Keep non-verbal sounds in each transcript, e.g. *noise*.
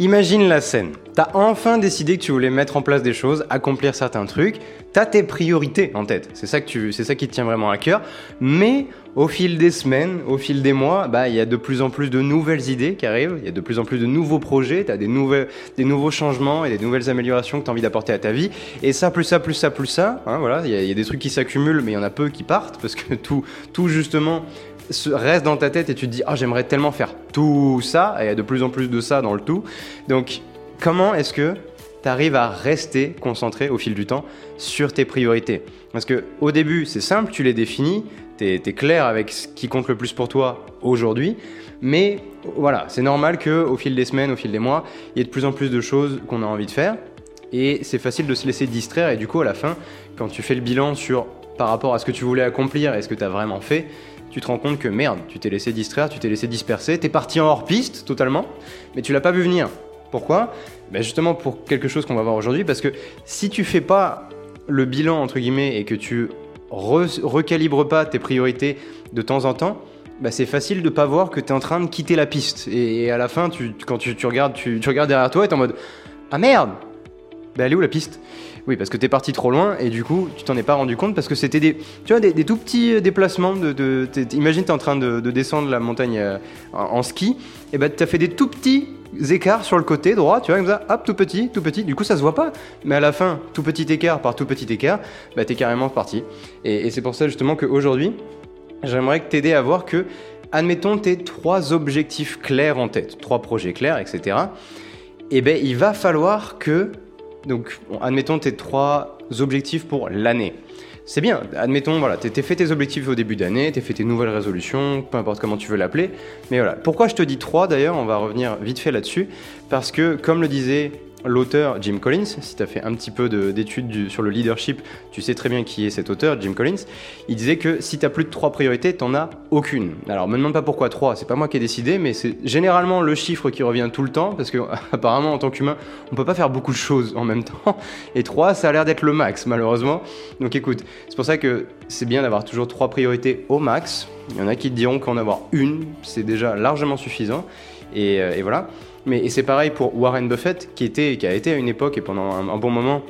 Imagine la scène. T'as enfin décidé que tu voulais mettre en place des choses, accomplir certains trucs. T'as tes priorités en tête. C'est ça que tu, c'est ça qui te tient vraiment à cœur. Mais au fil des semaines, au fil des mois, bah il y a de plus en plus de nouvelles idées qui arrivent. Il y a de plus en plus de nouveaux projets. T'as des nouvelles, des nouveaux changements et des nouvelles améliorations que t'as envie d'apporter à ta vie. Et ça, plus ça, plus ça, plus ça. Hein, voilà. Il y, y a des trucs qui s'accumulent, mais il y en a peu qui partent parce que *laughs* tout, tout justement reste dans ta tête et tu te dis ah j'aimerais tellement faire tout ça et il y a de plus en plus de ça dans le tout. Donc comment est-ce que tu arrives à rester concentré au fil du temps sur tes priorités? Parce que au début c'est simple, tu les définis, tu es, clair avec ce qui compte le plus pour toi aujourd'hui, mais voilà, c'est normal que au fil des semaines, au fil des mois, il y ait de plus en plus de choses qu'on a envie de faire et c'est facile de se laisser distraire et du coup à la fin quand tu fais le bilan sur par rapport à ce que tu voulais accomplir et ce que tu as vraiment fait, tu te rends compte que merde, tu t'es laissé distraire, tu t'es laissé disperser, t'es parti en hors piste totalement, mais tu l'as pas vu venir. Pourquoi? Ben Justement pour quelque chose qu'on va voir aujourd'hui, parce que si tu fais pas le bilan entre guillemets et que tu recalibres pas tes priorités de temps en temps, ben c'est facile de pas voir que tu es en train de quitter la piste. Et, à la fin, quand tu, regardes, derrière toi et es en mode Ah merde Ben elle est où la piste? Oui, parce que t'es parti trop loin et du coup, tu t'en es pas rendu compte parce que c'était des, tu vois, des, tout petits euh, déplacements. De, de imagine, t'es en train de, descendre la montagne euh, en, ski, et ben t'as fait des tout petits écarts sur le côté droit, tu vois, comme ça, hop, tout petit, tout petit. Du coup, ça se voit pas. Mais à la fin, tout petit écart par tout petit écart, bah t'es carrément parti. Et, c'est pour ça justement qu'aujourd'hui, j'aimerais que t'aider à voir que, admettons, tes trois objectifs clairs en tête, trois projets clairs, etc. Et ben, il va falloir que donc, admettons tes trois objectifs pour l'année. C'est bien, admettons, voilà, t'es fait tes objectifs au début d'année, t'es fait tes nouvelles résolutions, peu importe comment tu veux l'appeler. Mais voilà, pourquoi je te dis trois d'ailleurs, on va revenir vite fait là-dessus, parce que comme le disait l'auteur Jim Collins. Si tu as fait un petit peu d'études sur le leadership, tu sais très bien qui est cet auteur, Jim Collins. Il disait que si tu as plus de trois priorités, tu as aucune. Alors, me demande pas pourquoi trois, c'est pas moi qui ai décidé, mais c'est généralement le chiffre qui revient tout le temps, parce que *laughs* apparemment, en tant qu'humain, on peut pas faire beaucoup de choses en même temps. Et trois, ça a l'air d'être le max, malheureusement. Donc écoute, c'est pour ça que c'est bien d'avoir toujours trois priorités au max. Il y en a qui te diront qu'en avoir une, c'est déjà largement suffisant. et, euh, et voilà. Mais et c'est pareil pour Warren Buffett, qui, était, qui a été à une époque et pendant un, bon moment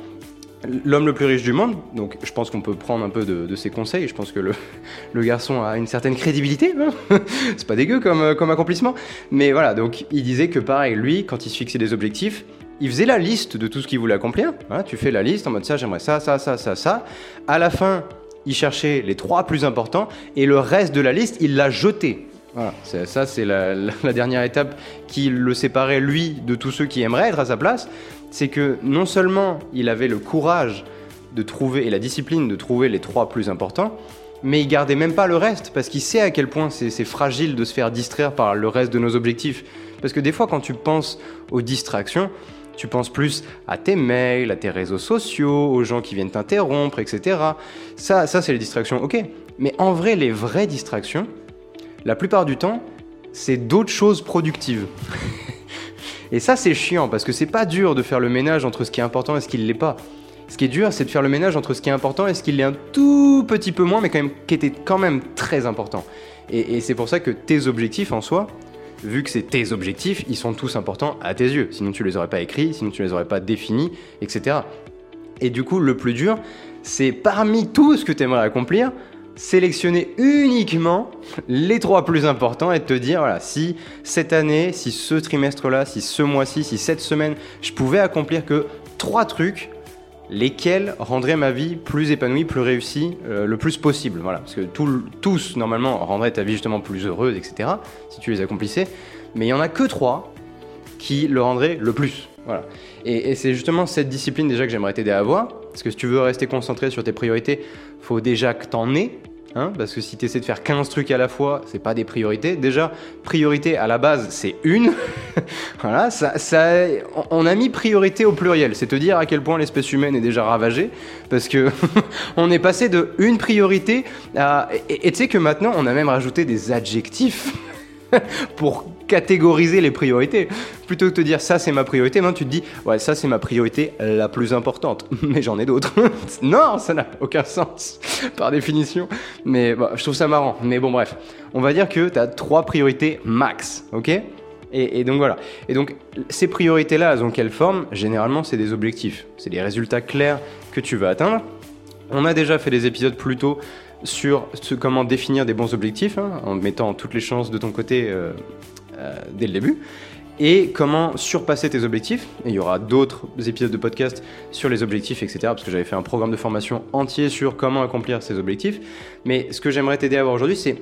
l'homme le plus riche du monde. Donc je pense qu'on peut prendre un peu de, ses conseils. Je pense que *laughs* le, garçon a une certaine crédibilité. Hein. *laughs* c'est pas dégueu comme, comme accomplissement. Mais voilà, donc il disait que pareil, lui, quand il se fixait des objectifs, il faisait la liste de tout ce qu'il voulait accomplir. tu fais la liste en mode ça, j'aimerais ça, ça, ça, ça, ça. À la fin, il cherchait les trois plus importants et le reste de la liste, il l'a jeté. Voilà, ça c'est la, dernière étape qui le séparait lui de tous ceux qui aimeraient être à sa place, c'est que non seulement il avait le courage de trouver et la discipline de trouver les trois plus importants, mais il gardait même pas le reste parce qu'il sait à quel point c'est fragile de se faire distraire par le reste de nos objectifs. Parce que des fois quand tu penses aux distractions, tu penses plus à tes mails, à tes réseaux sociaux, aux gens qui viennent t'interrompre, etc. Ça, ça c'est les distractions, ok. Mais en vrai, les vraies distractions, la plupart du temps, c'est d'autres choses productives. *laughs* et ça, c'est chiant parce que c'est pas dur de faire le ménage entre ce qui est important et ce qui ne l'est pas. Ce qui est dur, c'est de faire le ménage entre ce qui est important et ce qui l'est un tout petit peu moins, mais quand même, qui était quand même très important. Et, c'est pour ça que tes objectifs en soi, vu que c'est tes objectifs, ils sont tous importants à tes yeux. Sinon, tu les aurais pas écrits, sinon tu les aurais pas définis, etc. Et du coup, le plus dur, c'est parmi tout ce que tu aimerais accomplir, sélectionner uniquement les trois plus importants et te dire, voilà, si cette année, si ce trimestre-là, si ce mois-ci, si cette semaine, je pouvais accomplir que trois trucs, lesquels rendraient ma vie plus épanouie, plus réussie, euh, le plus possible. Voilà, parce que tous, normalement, rendraient ta vie justement plus heureuse, etc., si tu les accomplissais. Mais il y en a que trois qui le rendraient le plus. Voilà. Et, et c'est justement cette discipline déjà que j'aimerais t'aider à avoir. Parce que si tu veux rester concentré sur tes priorités, faut déjà que t'en aies Hein, parce que si tu essaies de faire 15 trucs à la fois, c'est pas des priorités. Déjà, priorité à la base, c'est une. *laughs* voilà, ça, on a mis priorité au pluriel. C'est te dire à quel point l'espèce humaine est déjà ravagée. Parce que *laughs* on est passé de une priorité à. Et tu sais que maintenant, on a même rajouté des adjectifs. *laughs* pour catégoriser les priorités. Plutôt que de te dire ça c'est ma priorité, maintenant tu te dis ouais ça c'est ma priorité la plus importante. *laughs* Mais j'en ai d'autres. *laughs* non, ça n'a aucun sens par définition. Mais je trouve ça marrant. Mais bon bref, on va dire que tu as trois priorités max, ok? Et, donc voilà. Et donc ces priorités-là, elles ont quelle forme? Généralement, c'est des objectifs. C'est des résultats clairs que tu veux atteindre. On a déjà fait des épisodes plus tôt sur comment définir des bons objectifs, hein, en mettant toutes les chances de ton côté euh, dès le début, et comment surpasser tes objectifs. Il y aura d'autres épisodes de podcast sur les objectifs, etc. Parce que j'avais fait un programme de formation entier sur comment accomplir ces objectifs. Mais ce que j'aimerais t'aider à voir aujourd'hui, c'est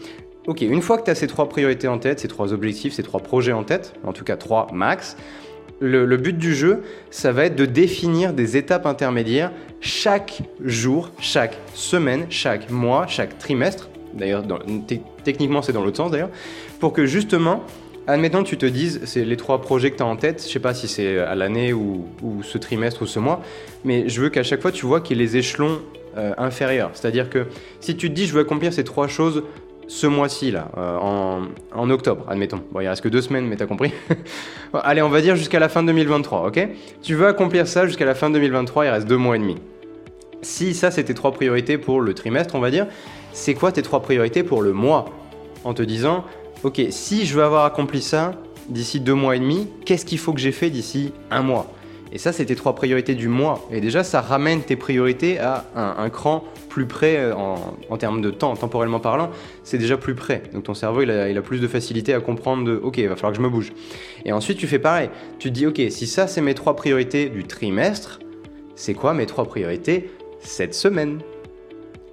Ok, une fois que tu as ces trois priorités en tête, ces trois objectifs, ces trois projets en tête, en tout cas trois max, le, but du jeu, ça va être de définir des étapes intermédiaires chaque jour, chaque semaine, chaque mois, chaque trimestre. D'ailleurs, techniquement, c'est dans l'autre sens d'ailleurs, pour que justement, admettons que tu te dises, c'est les trois projets que tu as en tête, je sais pas si c'est à l'année ou, ce trimestre ou ce mois, mais je veux qu'à chaque fois tu vois qu'il y ait les échelons euh, inférieurs. C'est-à-dire que si tu te dis, je veux accomplir ces trois choses ce mois-ci, là, euh, en, octobre, admettons. Bon, il reste que deux semaines, mais t'as compris. *laughs* Allez, on va dire jusqu'à la fin 2023, ok? Tu veux accomplir ça jusqu'à la fin 2023, il reste deux mois et demi. Si ça, c'est tes trois priorités pour le trimestre, on va dire, c'est quoi tes trois priorités pour le mois? En te disant, ok, si je veux avoir accompli ça d'ici deux mois et demi, qu'est-ce qu'il faut que j'ai fait d'ici un mois? Et ça, c'est tes trois priorités du mois. Et déjà, ça ramène tes priorités à un, cran plus près euh, en, termes de temps, temporellement parlant. C'est déjà plus près. Donc ton cerveau, il a, plus de facilité à comprendre de OK, il va falloir que je me bouge. Et ensuite, tu fais pareil. Tu te dis OK, si ça, c'est mes trois priorités du trimestre, c'est quoi mes trois priorités cette semaine?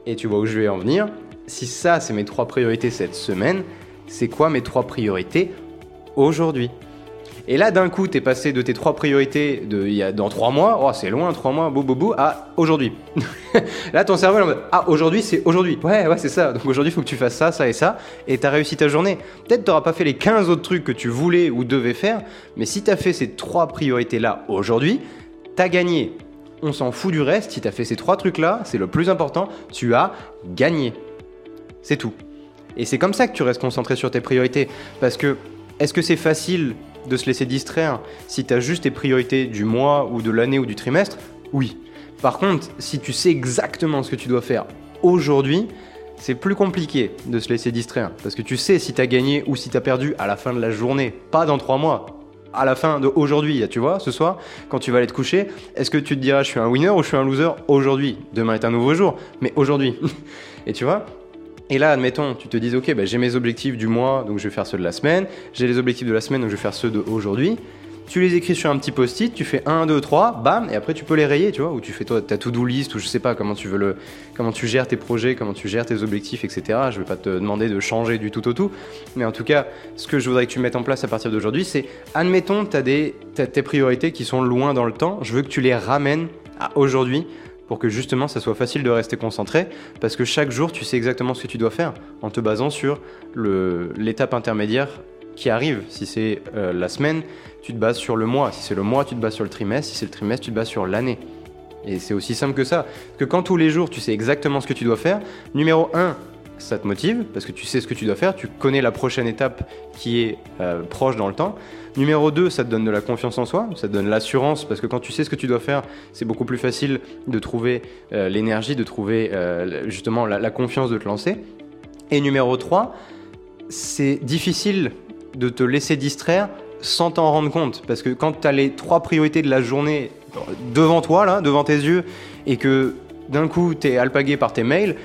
Et tu vois où je vais en venir. Si ça, c'est mes trois priorités cette semaine, c'est quoi mes trois priorités aujourd'hui? Et là, d'un coup, t'es passé de tes trois priorités de, y a, dans trois mois, oh, c'est loin, trois mois, bou bou à aujourd'hui. *laughs* là, ton cerveau, mode, ah, aujourd'hui, c'est aujourd'hui. Ouais, ouais, c'est ça. Donc aujourd'hui, il faut que tu fasses ça, ça et ça, et t'as réussi ta journée. Peut-être t'auras pas fait les 15 autres trucs que tu voulais ou devais faire, mais si t'as fait ces trois priorités-là aujourd'hui, t'as gagné. On s'en fout du reste, si t'as fait ces trois trucs-là, c'est le plus important, tu as gagné. C'est tout. Et c'est comme ça que tu restes concentré sur tes priorités. Parce que, est-ce que c'est facile de se laisser distraire si tu as juste tes priorités du mois ou de l'année ou du trimestre? Oui. Par contre, si tu sais exactement ce que tu dois faire aujourd'hui, c'est plus compliqué de se laisser distraire. Parce que tu sais si tu as gagné ou si tu as perdu à la fin de la journée, pas dans trois mois. À la fin d'aujourd'hui, tu vois, ce soir, quand tu vas aller te coucher, est-ce que tu te diras je suis un winner ou je suis un loser aujourd'hui? Demain est un nouveau jour, mais aujourd'hui. *laughs* Et tu vois, et là, admettons, tu te dis, ok, bah, j'ai mes objectifs du mois, donc je vais faire ceux de la semaine. J'ai les objectifs de la semaine, donc je vais faire ceux d'aujourd'hui. Tu les écris sur un petit post-it, tu fais 1, 2, 3, bam, et après tu peux les rayer, tu vois, ou tu fais toi, ta to-do list, ou je sais pas comment tu veux le, comment tu gères tes projets, comment tu gères tes objectifs, etc. Je vais pas te demander de changer du tout au tout, mais en tout cas, ce que je voudrais que tu mettes en place à partir d'aujourd'hui, c'est, admettons, tu as, des, tes priorités qui sont loin dans le temps, je veux que tu les ramènes à aujourd'hui pour que justement ça soit facile de rester concentré, parce que chaque jour tu sais exactement ce que tu dois faire en te basant sur l'étape intermédiaire qui arrive. Si c'est euh, la semaine, tu te bases sur le mois. Si c'est le mois, tu te bases sur le trimestre. Si c'est le trimestre, tu te bases sur l'année. Et c'est aussi simple que ça. Parce que quand tous les jours tu sais exactement ce que tu dois faire, numéro 1, ça te motive parce que tu sais ce que tu dois faire, tu connais la prochaine étape qui est euh, proche dans le temps. Numéro 2, ça te donne de la confiance en soi, ça te donne l'assurance parce que quand tu sais ce que tu dois faire, c'est beaucoup plus facile de trouver euh, l'énergie, de trouver euh, justement la, confiance de te lancer. Et numéro 3, c'est difficile de te laisser distraire sans t'en rendre compte parce que quand tu as les trois priorités de la journée devant toi, là, devant tes yeux, et que d'un coup tu es alpagué par tes mails,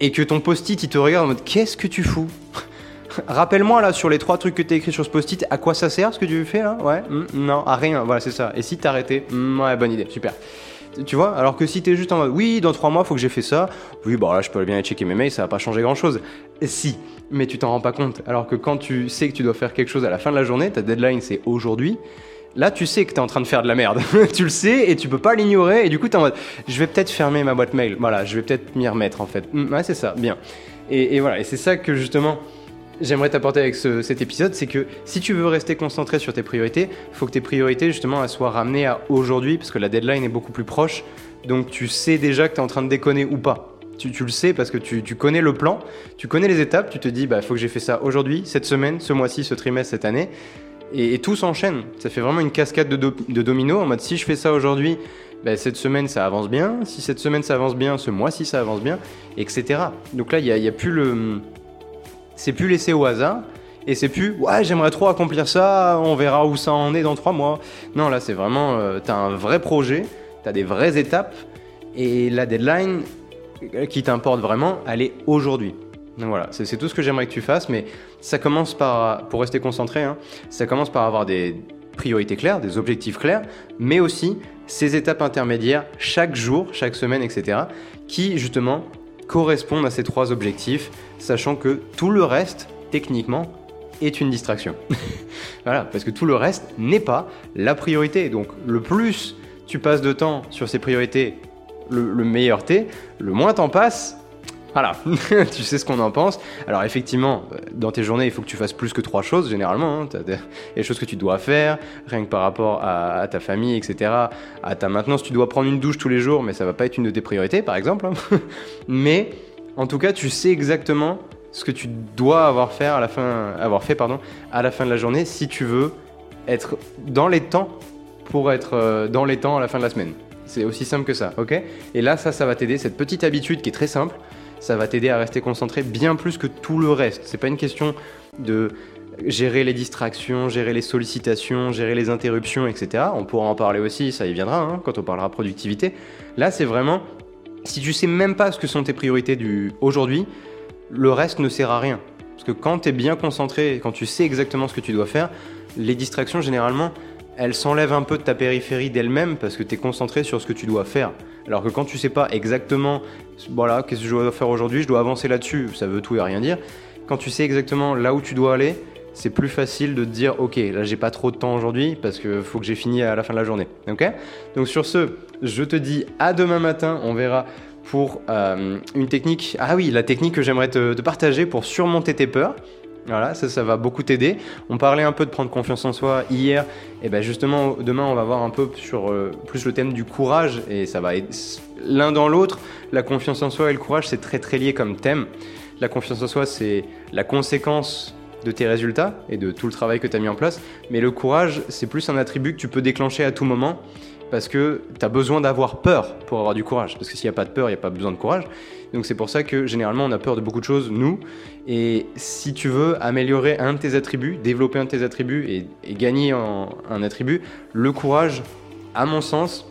et que ton post-it il te regarde en mode qu'est-ce que tu fous? *laughs* Rappelle-moi là sur les trois trucs que tu as écrit sur ce post-it, à quoi ça sert ce que tu fais là? Ouais hmm, Non, à rien, voilà c'est ça. Et si t'arrêtais hmm, Ouais, bonne idée, super. Tu vois Alors que si t'es juste en mode oui, dans trois mois faut que j'ai fait ça, oui, bon là je peux bien aller checker mes mails, ça va pas changer grand chose. Si, mais tu t'en rends pas compte. Alors que quand tu sais que tu dois faire quelque chose à la fin de la journée, ta deadline c'est aujourd'hui, Là, tu sais que tu es en train de faire de la merde. *laughs* tu le sais et tu peux pas l'ignorer. Et du coup, tu es en mode, je vais peut-être fermer ma boîte mail. Voilà, je vais peut-être m'y remettre en fait. Mm, ouais, c'est ça, bien. Et, voilà, et c'est ça que justement, j'aimerais t'apporter avec cet épisode, c'est que si tu veux rester concentré sur tes priorités, faut que tes priorités justement elles soient ramenées à aujourd'hui, parce que la deadline est beaucoup plus proche. Donc tu sais déjà que tu es en train de déconner ou pas. Tu, le sais parce que tu, connais le plan, tu connais les étapes, tu te dis, bah, faut que j'ai fait ça aujourd'hui, cette semaine, ce mois-ci, ce trimestre, cette année et, tout s'enchaîne. Ça fait vraiment une cascade de, de dominos en mode si je fais ça aujourd'hui, ben, cette semaine ça avance bien, si cette semaine ça avance bien, ce mois-ci ça avance bien, etc. Donc là, il n'y a, a plus le. C'est plus laissé au hasard. Et c'est plus, ouais, j'aimerais trop accomplir ça, on verra où ça en est dans trois mois. Non, là, c'est vraiment, euh, tu as un vrai projet, tu as des vraies étapes, et la deadline euh, qui t'importe vraiment, elle est aujourd'hui. Voilà, c'est tout ce que j'aimerais que tu fasses, mais ça commence par, pour rester concentré, hein, ça commence par avoir des priorités claires, des objectifs clairs, mais aussi ces étapes intermédiaires chaque jour, chaque semaine, etc., qui justement correspondent à ces trois objectifs, sachant que tout le reste, techniquement, est une distraction. *laughs* voilà, parce que tout le reste n'est pas la priorité. Donc le plus tu passes de temps sur ces priorités, le, meilleur t'es, le moins t'en passes, voilà, *laughs* tu sais ce qu'on en pense. Alors effectivement, dans tes journées, il faut que tu fasses plus que trois choses généralement. Hein. Il y a des choses que tu dois faire, rien que par rapport à, ta famille, etc. À ta maintenance, tu dois prendre une douche tous les jours, mais ça va pas être une de tes priorités, par exemple. Hein. *laughs* mais en tout cas, tu sais exactement ce que tu dois avoir fait à la fin, avoir fait pardon, à la fin de la journée si tu veux être dans les temps pour être euh, dans les temps à la fin de la semaine. C'est aussi simple que ça, ok? Et là, ça, ça va t'aider. Cette petite habitude qui est très simple, ça va t'aider à rester concentré bien plus que tout le reste. C'est pas une question de gérer les distractions, gérer les sollicitations, gérer les interruptions, etc. On pourra en parler aussi, ça y viendra hein, quand on parlera productivité. Là, c'est vraiment si tu sais même pas ce que sont tes priorités du aujourd'hui, le reste ne sert à rien. Parce que quand tu es bien concentré, quand tu sais exactement ce que tu dois faire, les distractions, généralement, elles s'enlèvent un peu de ta périphérie d'elles-mêmes parce que tu es concentré sur ce que tu dois faire. Alors que quand tu sais pas exactement, voilà, qu'est-ce que je dois faire aujourd'hui, je dois avancer là-dessus, ça veut tout et rien dire. Quand tu sais exactement là où tu dois aller, c'est plus facile de te dire ok là j'ai pas trop de temps aujourd'hui parce que faut que j'ai fini à la fin de la journée ok? Donc sur ce je te dis à demain matin on verra pour euh, une technique. Ah oui, la technique que j'aimerais te, partager pour surmonter tes peurs. Voilà, ça, ça va beaucoup t'aider. On parlait un peu de prendre confiance en soi hier. Et ben justement, demain, on va voir un peu sur euh, plus le thème du courage. Et ça va l'un dans l'autre. La confiance en soi et le courage, c'est très très lié comme thème. La confiance en soi, c'est la conséquence de tes résultats et de tout le travail que tu as mis en place. Mais le courage, c'est plus un attribut que tu peux déclencher à tout moment parce que tu as besoin d'avoir peur pour avoir du courage. Parce que s'il n'y a pas de peur, il n'y a pas besoin de courage. Donc c'est pour ça que généralement on a peur de beaucoup de choses, nous. Et si tu veux améliorer un de tes attributs, développer un de tes attributs et, gagner un attribut, le courage, à mon sens,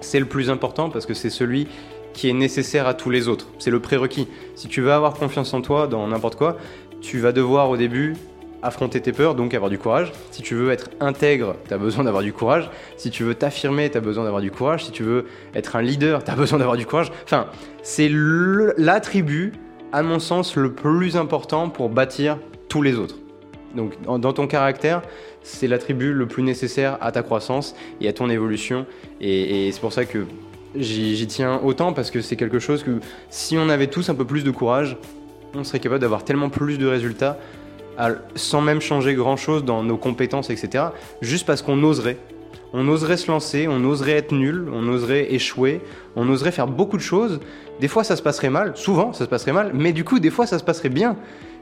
c'est le plus important parce que c'est celui qui est nécessaire à tous les autres. C'est le prérequis. Si tu veux avoir confiance en toi dans n'importe quoi, tu vas devoir au début affronter tes peurs, donc avoir du courage. Si tu veux être intègre, tu as besoin d'avoir du courage. Si tu veux t'affirmer, tu as besoin d'avoir du courage. Si tu veux être un leader, tu as besoin d'avoir du courage. Enfin, c'est l'attribut, à mon sens, le plus important pour bâtir tous les autres. Donc dans ton caractère, c'est l'attribut le plus nécessaire à ta croissance et à ton évolution. Et, c'est pour ça que j'y tiens autant parce que c'est quelque chose que si on avait tous un peu plus de courage, on serait capable d'avoir tellement plus de résultats sans même changer grand-chose dans nos compétences, etc. Juste parce qu'on oserait. On oserait se lancer, on oserait être nul, on oserait échouer, on oserait faire beaucoup de choses. Des fois, ça se passerait mal, souvent, ça se passerait mal, mais du coup, des fois, ça se passerait bien.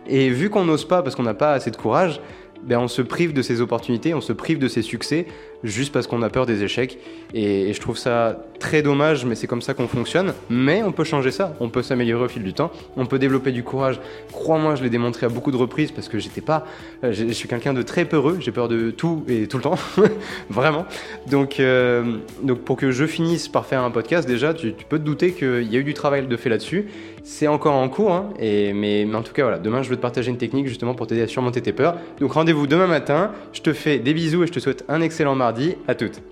Et vu qu'on n'ose pas parce qu'on n'a pas assez de courage, ben on se prive de ces opportunités, on se prive de ces succès juste parce qu'on a peur des échecs. Et, je trouve ça très dommage, mais c'est comme ça qu'on fonctionne. Mais on peut changer ça, on peut s'améliorer au fil du temps, on peut développer du courage. Crois-moi, je l'ai démontré à beaucoup de reprises parce que j'étais pas. Euh, je suis quelqu'un de très peureux, j'ai peur de tout et tout le temps, *laughs* vraiment. Donc, euh, donc pour que je finisse par faire un podcast, déjà, tu, peux te douter qu'il y a eu du travail de fait là-dessus. C'est encore en cours, hein, et, mais, mais, en tout cas, voilà, demain je veux te partager une technique justement pour t'aider à surmonter tes peurs. Donc rendez-vous demain matin, je te fais des bisous et je te souhaite un excellent mardi. À toutes.